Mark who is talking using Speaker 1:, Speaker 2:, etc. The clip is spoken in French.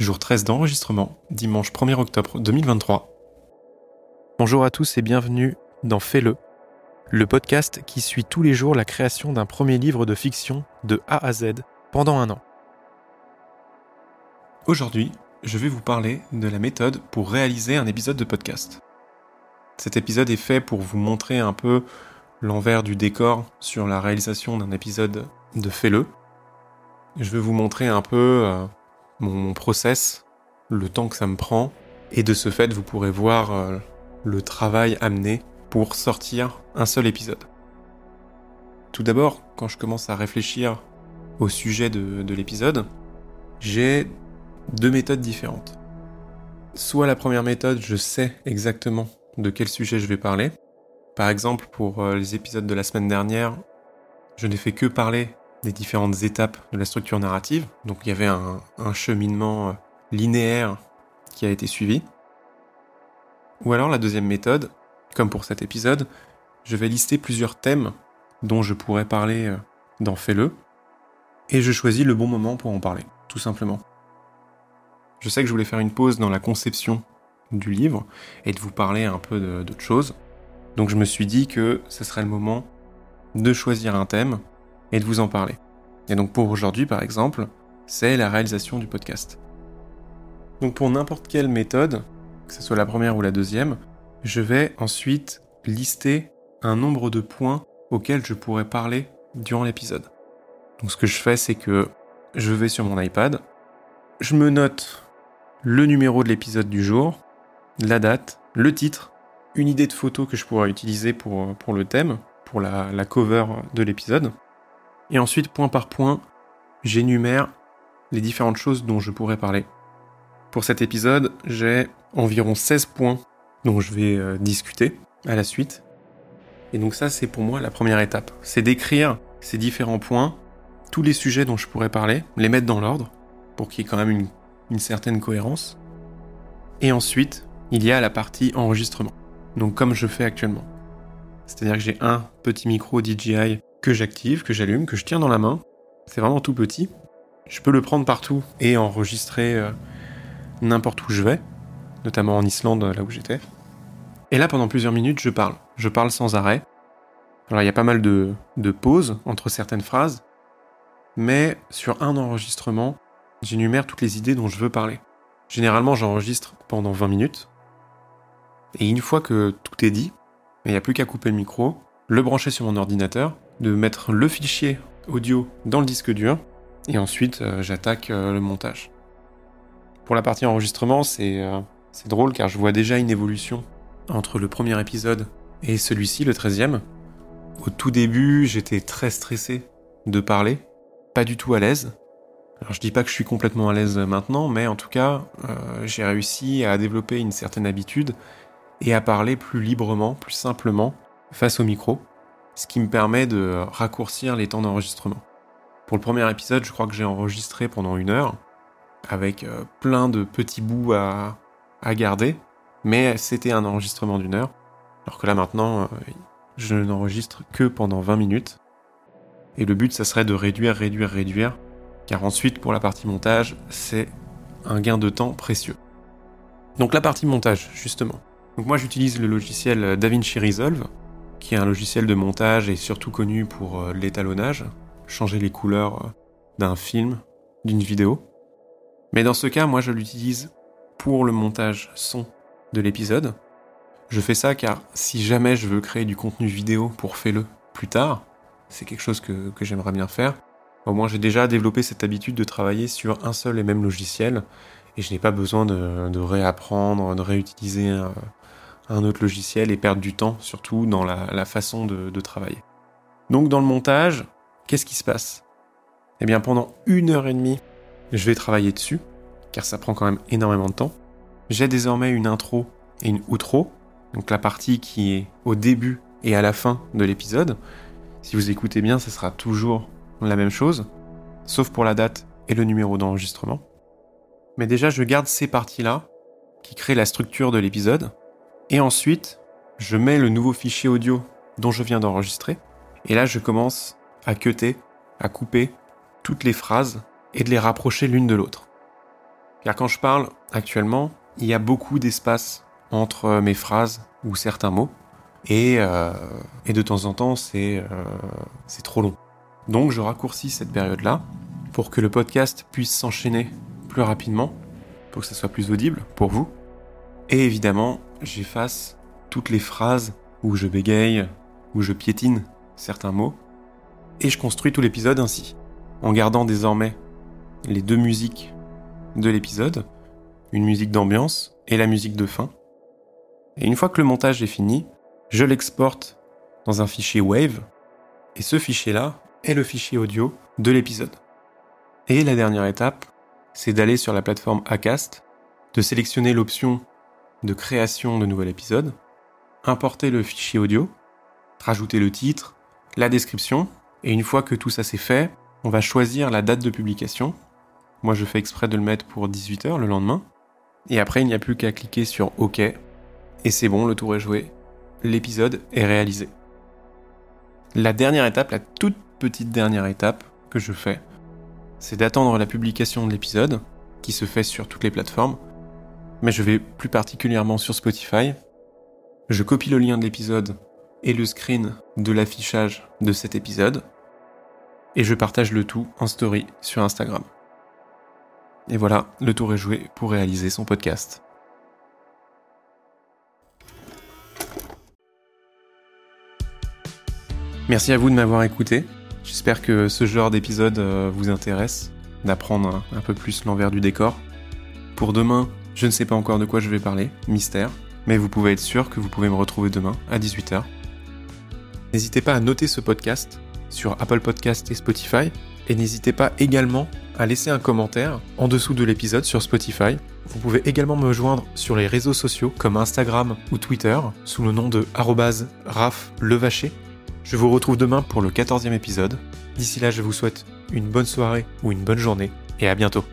Speaker 1: jour 13 d'enregistrement, dimanche 1er octobre 2023. Bonjour à tous et bienvenue dans Fais-le, le podcast qui suit tous les jours la création d'un premier livre de fiction de A à Z pendant un an. Aujourd'hui, je vais vous parler de la méthode pour réaliser un épisode de podcast. Cet épisode est fait pour vous montrer un peu l'envers du décor sur la réalisation d'un épisode de Fais-le. Je vais vous montrer un peu euh, mon process, le temps que ça me prend, et de ce fait, vous pourrez voir euh, le travail amené pour sortir un seul épisode. Tout d'abord, quand je commence à réfléchir au sujet de, de l'épisode, j'ai deux méthodes différentes. Soit la première méthode, je sais exactement de quel sujet je vais parler. Par exemple, pour euh, les épisodes de la semaine dernière, je n'ai fait que parler des différentes étapes de la structure narrative. Donc il y avait un, cheminement euh, linéaire qui a été suivi. Ou alors la deuxième méthode, comme pour cet épisode, je vais lister plusieurs thèmes dont je pourrais parler euh, dans Fais-le, et je choisis le bon moment pour en parler, tout simplement. Je sais que je voulais faire une pause dans la conception du livre et de vous parler un peu d'autre chose. Donc je me suis dit que ce serait le moment de choisir un thème et de vous en parler. Et donc pour aujourd'hui, par exemple, c'est la réalisation du podcast. Donc pour n'importe quelle méthode, que ce soit la première ou la deuxième, je vais ensuite lister un nombre de points auxquels je pourrais parler durant l'épisode. Donc ce que je fais, c'est que je vais sur mon iPad, je me note le numéro de l'épisode du jour, la date, le titre, une idée de photo que je pourrais utiliser pour, pour le thème, pour la, la cover de l'épisode, et ensuite, point par point, j'énumère les différentes choses dont je pourrais parler. Pour cet épisode, j'ai environ 16 points dont je vais euh, discuter à la suite. Et donc ça, c'est pour moi la première étape. C'est d'écrire ces différents points, tous les sujets dont je pourrais parler, les mettre dans l'ordre, pour qu'il y ait quand même une, une certaine cohérence. Et ensuite, il y a la partie enregistrement. Donc comme je fais actuellement. C'est-à-dire que j'ai un petit micro DJI que j'active, que j'allume, que je tiens dans la main. C'est vraiment tout petit. Je peux le prendre partout et enregistrer euh, n'importe où je vais, notamment en Islande, là où j'étais. Et là, pendant plusieurs minutes, je parle. Je parle sans arrêt. Alors, il y a pas mal de, de pauses entre certaines phrases, mais sur un enregistrement, j'énumère toutes les idées dont je veux parler. Généralement, j'enregistre pendant 20 minutes. Et une fois que tout est dit, il n'y a plus qu'à couper le micro, le brancher sur mon ordinateur de mettre le fichier audio dans le disque dur et ensuite euh, j'attaque euh, le montage. Pour la partie enregistrement, euh, c'est drôle car je vois déjà une évolution entre le premier épisode et celui-ci, le 13e. Au tout début, j'étais très stressé de parler, pas du tout à l'aise. Alors je dis pas que je suis complètement à l'aise maintenant, mais en tout cas, j'ai réussi à développer une certaine habitude et à parler plus librement, plus simplement face au micro ce qui me permet de raccourcir les temps d'enregistrement. Pour le premier épisode, je crois que j'ai enregistré pendant une heure, avec euh, plein de petits bouts à, garder, mais c'était un enregistrement d'une heure, alors que là maintenant, euh, je n'enregistre que pendant 20 minutes. Et le but, ça serait de réduire, réduire, réduire, car ensuite, pour la partie montage, c'est un gain de temps précieux. Donc la partie montage, justement. Donc moi, j'utilise le logiciel DaVinci Resolve, un logiciel de montage et surtout connu pour euh, l'étalonnage, changer les couleurs euh, d'un film, d'une vidéo. Mais dans ce cas, moi je l'utilise pour le montage son de l'épisode. Je fais ça car si jamais je veux créer du contenu vidéo pour Fais-le plus tard, c'est quelque chose que, j'aimerais bien faire. Au moins j'ai déjà développé cette habitude de travailler sur un seul et même logiciel et je n'ai pas besoin de, réapprendre, de réutiliser un, un autre logiciel et perdre du temps, surtout dans la, façon de, travailler. Donc dans le montage, qu'est-ce qui se passe? Eh bien pendant une heure et demie, je vais travailler dessus, car ça prend quand même énormément de temps. J'ai désormais une intro et une outro, donc la partie qui est au début et à la fin de l'épisode. Si vous écoutez bien, ce sera toujours la même chose, sauf pour la date et le numéro d'enregistrement. Mais déjà, je garde ces parties-là, qui créent la structure de l'épisode, et ensuite, je mets le nouveau fichier audio dont je viens d'enregistrer. Et là, je commence à cutter, à couper toutes les phrases et de les rapprocher l'une de l'autre. Car quand je parle actuellement, il y a beaucoup d'espace entre mes phrases ou certains mots. Et, euh, de temps en temps, c'est euh, c'est trop long. Donc je raccourcis cette période-là pour que le podcast puisse s'enchaîner plus rapidement, pour que ça soit plus audible pour vous. Et évidemment, j'efface toutes les phrases où je bégaye, où je piétine certains mots. Et je construis tout l'épisode ainsi, en gardant désormais les deux musiques de l'épisode, une musique d'ambiance et la musique de fin. Et une fois que le montage est fini, je l'exporte dans un fichier Wave, et ce fichier-là est le fichier audio de l'épisode. Et la dernière étape, c'est d'aller sur la plateforme Acast, de sélectionner l'option de création de nouvel épisode, importer le fichier audio, rajouter le titre, la description, et une fois que tout ça c'est fait, on va choisir la date de publication. Moi je fais exprès de le mettre pour 18h le lendemain. Et après il n'y a plus qu'à cliquer sur OK, et c'est bon, le tour est joué, l'épisode est réalisé. La dernière étape, la toute petite dernière étape que je fais, c'est d'attendre la publication de l'épisode, qui se fait sur toutes les plateformes, mais je vais plus particulièrement sur Spotify. Je copie le lien de l'épisode et le screen de l'affichage de cet épisode, et je partage le tout en story sur Instagram. Et voilà, le tour est joué pour réaliser son podcast. Merci à vous de m'avoir écouté. J'espère que ce genre d'épisode euh, vous intéresse, d'apprendre un peu plus l'envers du décor. Pour demain, je ne sais pas encore de quoi je vais parler, mystère, mais vous pouvez être sûr que vous pouvez me retrouver demain à 18h. N'hésitez pas à noter ce podcast sur Apple Podcast et Spotify, et n'hésitez pas également à laisser un commentaire en dessous de l'épisode sur Spotify. Vous pouvez également me joindre sur les réseaux sociaux comme Instagram ou Twitter sous le nom de @raflevacher je vous retrouve demain pour le 14e épisode. D'ici là, je vous souhaite une bonne soirée ou une bonne journée et à bientôt.